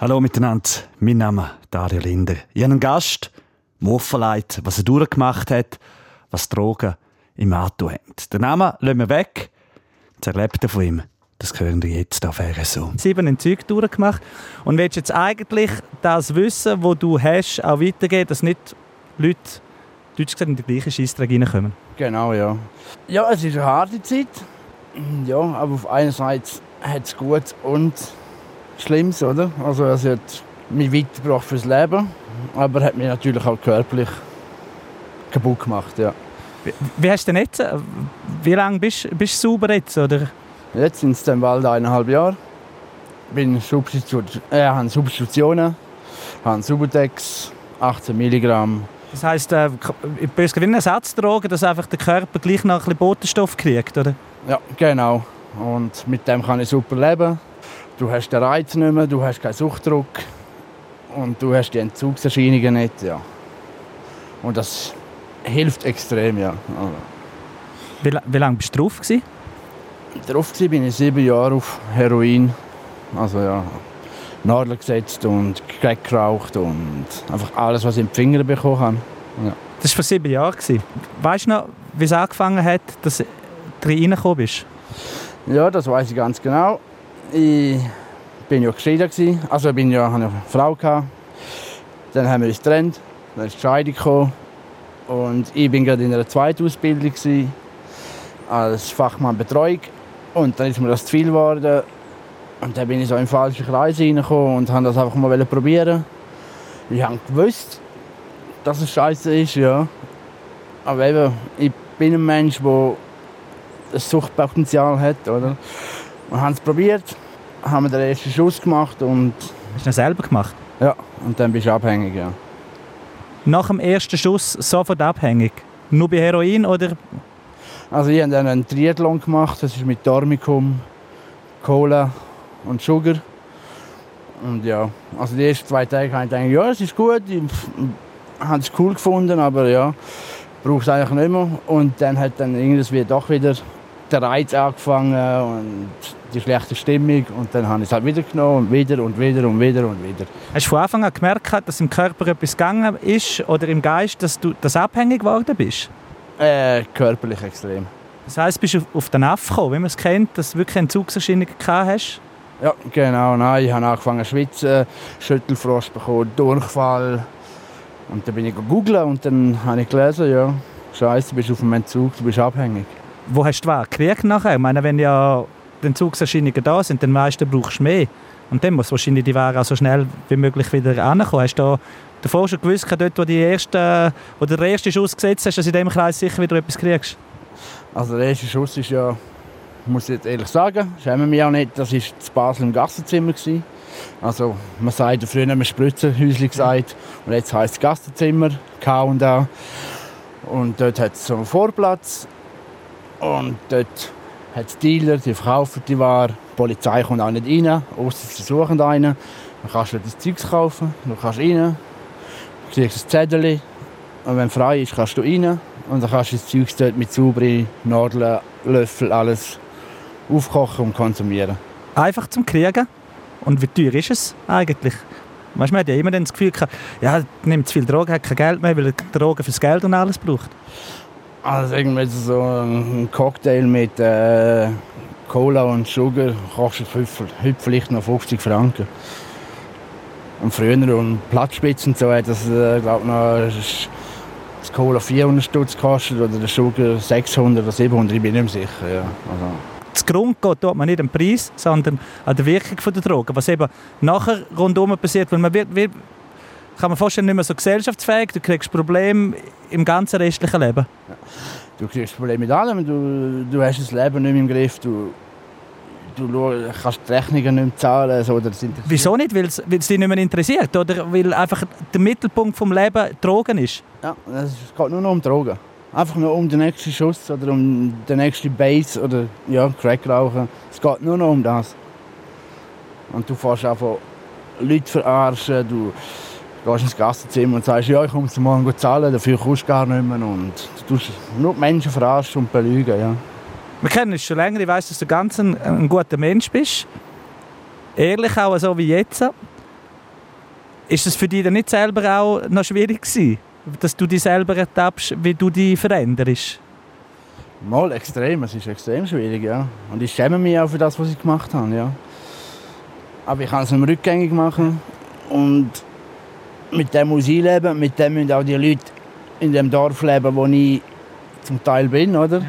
Hallo miteinander, mein Name ist Dario Linder. Ich habe einen Gast, der offenlegt, was er durchgemacht hat, was Drogen im Auto haben. Den Namen lassen wir weg. Das Erlebte von ihm, das hören wir jetzt auf RSO. Sieben Entzüge durchgemacht und willst jetzt eigentlich das Wissen, das du hast, auch weitergeben, dass nicht Leute, deutsch gesagt, in die gleichen Scheissdreck reinkommen? Genau, ja. Ja, es ist eine harte Zeit. Ja, aber auf einer Seite hat es gut und Schlimmes, oder? Also es hat mich weitergebracht fürs Leben, aber hat mich natürlich auch körperlich kaputt gemacht, ja. Wie, wie hast du denn jetzt, wie lange bist, bist du sauber jetzt, oder? Jetzt sind es dann bald eineinhalb Jahre. Bin Substitu äh, habe Substitutionen, habe Subutex, 18 Milligramm. Das heisst, äh, böse wie eine Ersatzdroge, dass einfach der Körper gleich noch ein bisschen Botenstoff kriegt, oder? Ja, genau. Und mit dem kann ich super leben. Du hast den Reiz nicht mehr, du hast keinen Suchtdruck und du hast die Entzugserscheinungen nicht. Ja. Und das hilft extrem, ja. Also. Wie, wie lange bist du drauf? Gewesen? Drauf war ich sieben Jahre auf Heroin. Also ja, Nadeln gesetzt und Crack geraucht und einfach alles, was ich in die Finger bekommen habe. Ja. Das war vor sieben Jahren. Weißt du noch, wie es angefangen hat, dass du reingekommen bist? Ja, das weiß ich ganz genau. Ich bin ja geschieden. Also ich bin ja, hatte eine Frau. Gehabt. Dann haben wir uns getrennt. Dann ist die Scheidung gekommen. Und ich bin gerade in einer zweiten Ausbildung gewesen, als Fachmann Betreuung. Und dann ist mir das zu viel geworden. Und dann bin ich so in falsche Kreise reingekommen und habe das einfach mal probieren. Ich habe gewusst, dass es scheiße ist, ja. Aber eben, ich bin ein Mensch, der ein Suchtpotenzial hat, oder? Wir haben es probiert, haben den ersten Schuss gemacht und... Hast du ihn selber gemacht? Ja, und dann bist du abhängig, ja. Nach dem ersten Schuss sofort abhängig? Nur bei Heroin oder? Also ich habe dann einen Triathlon gemacht, das ist mit Dormicum, Cola und Sugar. Und ja, also die ersten zwei Tage habe ich gedacht, ja, es ist gut, ich habe es cool gefunden, aber ja, brauche es eigentlich nicht mehr. Und dann hat dann irgendwie doch wieder der Reiz angefangen und die schlechte Stimmung und dann habe ich es halt wieder genommen und wieder und wieder und wieder und wieder. Hast du von Anfang an gemerkt, dass im Körper etwas gegangen ist oder im Geist, dass du das abhängig geworden bist? Äh, körperlich extrem. Das heisst, bist du auf den Aff gekommen, wie man es kennt, dass du wirklich Entzugserscheinungen gehabt hast? Ja, genau. Nein, ich habe angefangen zu schwitzen, Schüttelfrost bekommen, Durchfall. Und dann bin ich gegoogelt und dann habe ich gelesen, ja, Scheiße, du bist auf dem Entzug, du bist abhängig. Wo hast du was gekriegt nachher? Ich meine, wenn ja die Entzugserscheinungen da sind, dann weißt du, brauchst du mehr. Und dann muss wahrscheinlich die Ware so schnell wie möglich wieder ankommen. Hast du davor schon gewusst, dort, wo, die erste, wo du den ersten Schuss gesetzt hast, dass du in diesem Kreis sicher wieder etwas kriegst? Also der erste Schuss ist ja, muss ich jetzt ehrlich sagen, schämen mich auch nicht, das war das Basel im Gassenzimmer. Gewesen. Also man sagt früher haben wir Spritzerhäuschen gesagt und jetzt heisst es Gassenzimmer, K&A. Und dort hat es so einen Vorplatz und dort hat es Dealer, die verkaufen die Ware. Die Polizei kommt auch nicht rein, außer sie suchen einen. Dann kannst du das Zeug kaufen, du kannst rein, du kriegst ein Zettel und wenn frei ist, kannst du rein und dann kannst du das Zeug dort mit sauberen Nadeln, Löffel, alles aufkochen und konsumieren. Einfach zum Kriegen? Und wie teuer ist es eigentlich? Weißt, man hat ja immer das Gefühl, ja, nimmt zu viel Drogen, hat kein Geld mehr, weil er Drogen fürs Geld und alles braucht. Also irgendwie so ein Cocktail mit äh, Cola und Sugar kostet heute vielleicht noch 50 Franken. Und früher und Platzspitzen so hat das, äh, glaube noch das Cola 400 Stutz gekostet oder der Sugar 600 oder 700, ich bin nicht sicher. Ja. Also. Das Grund geht dort man nicht am Preis, sondern an der Wirkung der Drogen. Was eben nachher rundum passiert, weil man wird, wird kann man vorstellen, nicht mehr so gesellschaftsfähig. Du kriegst Probleme im ganzen restlichen Leben. Ja. Du kriegst Probleme mit allem. Du, du hast das Leben nicht mehr im Griff. Du, du kannst die Rechnungen nicht mehr zahlen. So, Wieso nicht? Weil es dich nicht mehr interessiert? Oder weil einfach der Mittelpunkt des Lebens Drogen ist? Ja, es geht nur noch um Drogen. Einfach nur um den nächsten Schuss oder um den nächsten Base oder ja, Crack rauchen. Es geht nur noch um das. Und du fährst einfach Leute verarschen. Du, gehst ins Gassenzimmer und sagst, ja, ich komme zum Morgen zahlen, dafür kommst du gar nicht mehr. Und du tust nur die Menschen verarschen und belügen. Ja. Wir kennen es schon länger, ich weiss, dass du ganz ein, ein guter Mensch bist. Ehrlich auch so wie jetzt. Ist es für dich dann nicht selber auch noch schwierig gewesen, dass du dich selber ertappst, wie du dich veränderst? Mal extrem, es ist extrem schwierig, ja. Und ich schäme mich auch für das, was ich gemacht habe, ja. Aber ich kann es nicht mehr rückgängig machen und mit dem muss ich leben, mit dem müssen auch die Leute in dem Dorf leben, wo ich zum Teil bin, oder?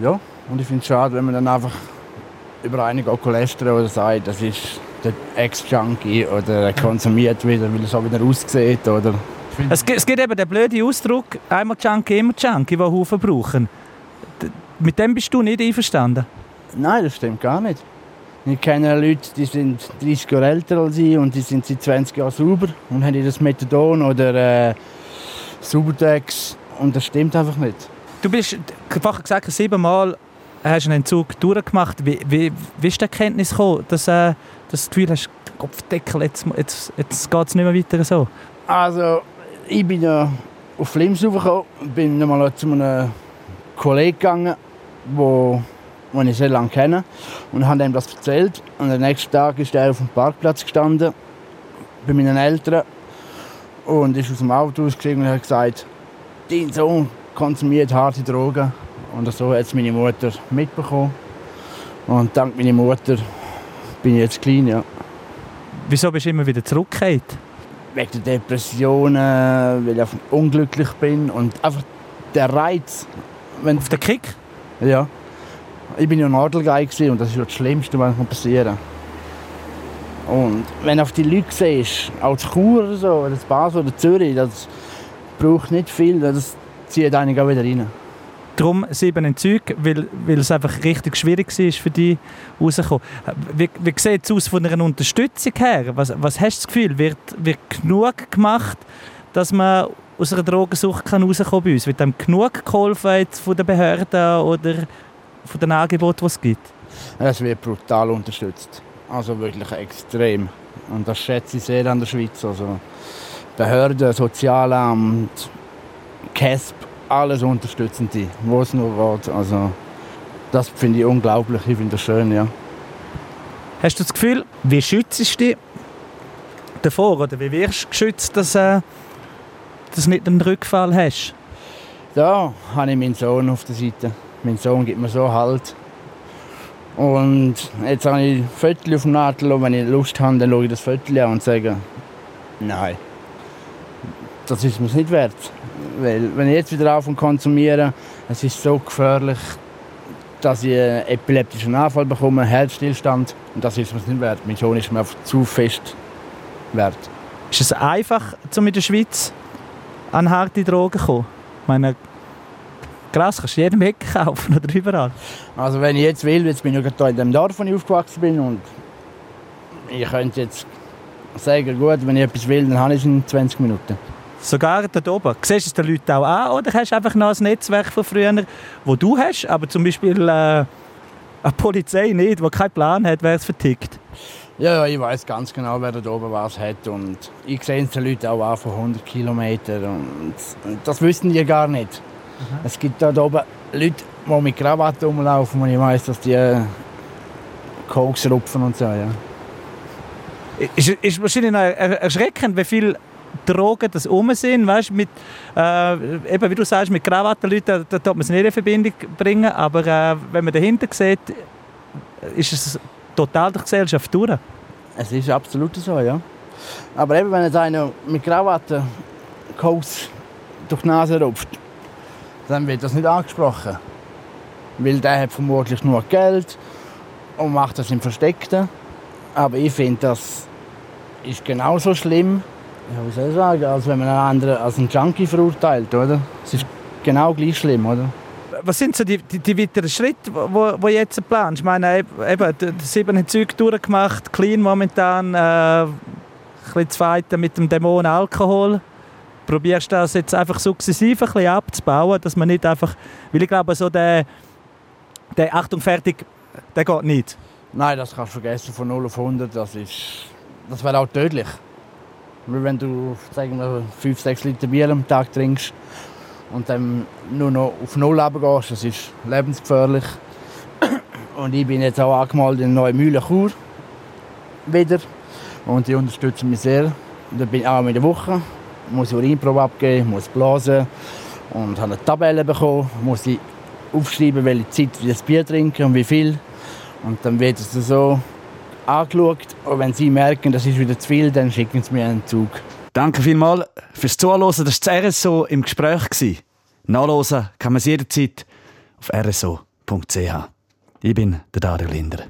Ja. ja. Und ich finde es schade, wenn man dann einfach über einen lästern oder sagt, das ist der Ex-Junkie oder er konsumiert wieder, weil er so wieder aussieht, oder... Es, es gibt eben den blöden Ausdruck, einmal Junkie, immer Junkie, den Haufen brauchen. Mit dem bist du nicht einverstanden? Nein, das stimmt gar nicht. Ich kenne Leute, die sind 30 Jahre älter als ich und die sind seit 20 Jahren sauber und haben das Methadon oder äh, Subutex und das stimmt einfach nicht. Du bist, einfach gesagt, siebenmal hast einen Entzug durchgemacht. Wie, wie, wie ist die Erkenntnis gekommen, dass, äh, dass du das Gefühl hast, Kopfdeckel, jetzt, jetzt, jetzt geht es nicht mehr weiter so? Also, ich bin ja auf Flims gekommen, bin mal zu einem Kollegen gegangen, wo den ich sehr lange kenne, und habe ihm das erzählt. Und am nächsten Tag ist er auf dem Parkplatz gestanden, bei meinen Eltern, und ist aus dem Auto ausgestiegen und hat gesagt, dein Sohn konsumiert harte Drogen. Und so hat es meine Mutter mitbekommen. Und dank meiner Mutter bin ich jetzt klein, ja. Wieso bist du immer wieder zurückgekehrt? Wegen der Depressionen, weil ich unglücklich bin und einfach der Reiz. Wenn Auf den Kick? Ja. Ich bin ja Nadelgeil und das ist das Schlimmste, was passieren kann. Und wenn du auf die Leute siehst, als Chur oder so, oder Basel oder Zürich, das braucht nicht viel, das zieht einen auch wieder rein. Darum sieben Entzüge, weil, weil es einfach richtig schwierig war für dich rauszukommen. Wie, wie sieht es aus von einer Unterstützung her? Was, was hast du das Gefühl, wird, wird genug gemacht, dass man aus einer Drogensucht kann rauskommen bei uns? Wird einem genug geholfen von den Behörden oder von den Angeboten, die es gibt? Es wird brutal unterstützt. Also wirklich extrem. Und das schätze ich sehr an der Schweiz. Also Behörden, Sozialamt, CASP, alles unterstützen die, wo es nur geht. Also das finde ich unglaublich, ich finde das schön, ja. Hast du das Gefühl, wie schützt du dich davor oder wie wirst du geschützt, dass äh, du nicht einen Rückfall hast? Da habe ich meinen Sohn auf der Seite. Mein Sohn gibt mir so Halt. Und jetzt habe ich Viertel auf dem Nadel und wenn ich Lust habe, dann schaue ich das Viertel an und sage, nein, das ist mir nicht wert. Weil wenn ich jetzt wieder auf und konsumiere, es ist so gefährlich, dass ich einen epileptischen Anfall bekomme, einen Herzstillstand und das ist mir nicht wert. Mein Sohn ist mir einfach zu fest wert. Ist es einfach, um in der Schweiz an harte Drogen zu kommen? Ich meine, Krass, kannst du jedem Eck kaufen oder überall? Also wenn ich jetzt will, jetzt bin ich hier in dem Dorf, wo ich aufgewachsen bin und ich könnte jetzt sagen, gut, wenn ich etwas will, dann habe ich es in 20 Minuten. Sogar dort oben. Siehst du es den Leuten auch an oder hast du einfach noch ein Netzwerk von früher, wo du hast, aber zum Beispiel äh, eine Polizei nicht, die keinen Plan hat, wer es vertickt? Ja, ja, ich weiß ganz genau, wer da oben was hat und ich sehe es den Leuten auch an von 100 Kilometern und das wissen die gar nicht. Mhm. Es gibt da oben Leute, die mit Krawatte rumlaufen und ich weiss, dass die äh, Koks rupfen und so. Ja. Ist, ist wahrscheinlich noch erschreckend, wie viele Drogen das um sind. Weißt, mit, äh, eben, wie du sagst, mit Krawattenleuten, da, da man es nicht in Verbindung bringen. Aber äh, wenn man dahinter sieht, ist es total durch die Gesellschaft durch. Es ist absolut so, ja. Aber eben, wenn jetzt einer mit Krawatte Koks durch die Nase rupft, dann wird das nicht angesprochen. Weil der hat vermutlich nur Geld und macht das im Versteckten. Aber ich finde, das ist genauso schlimm, ja, wie soll ich sagen, als wenn man einen anderen als einen Junkie verurteilt, oder? Es ist genau gleich schlimm, oder? Was sind so die, die, die weiteren Schritte, die du jetzt planst? Ich meine, eben, sieben Züge durchgemacht, clean momentan, äh, ein bisschen zweite mit dem Dämon Alkohol probierst das jetzt einfach sukzessive ein abzubauen, dass man nicht einfach, weil ich glaube, so der, der Achtung, fertig, der geht nicht. Nein, das kannst du vergessen, von 0 auf 100, das ist, das wäre auch tödlich. Weil wenn du, sagen wir, 5, 6 Liter Bier am Tag trinkst und dann nur noch auf Null runtergehst, das ist lebensgefährlich. Und ich bin jetzt auch angemeldet in Neue Mühle Chur wieder und die unterstützen mich sehr Da bin ich einmal in der Woche, muss Urinprobe abgeben, muss blasen und habe eine Tabelle bekommen, muss ich aufschreiben, welche Zeit ich das Bier trinke und wie viel. Und dann wird es so angeschaut und wenn sie merken, das ist wieder zu viel, dann schicken sie mir einen Zug. Danke vielmals fürs Zuhören. Das war das RSO im Gespräch. Nachlesen kann man es jederzeit auf rso.ch. Ich bin der Dario Linder.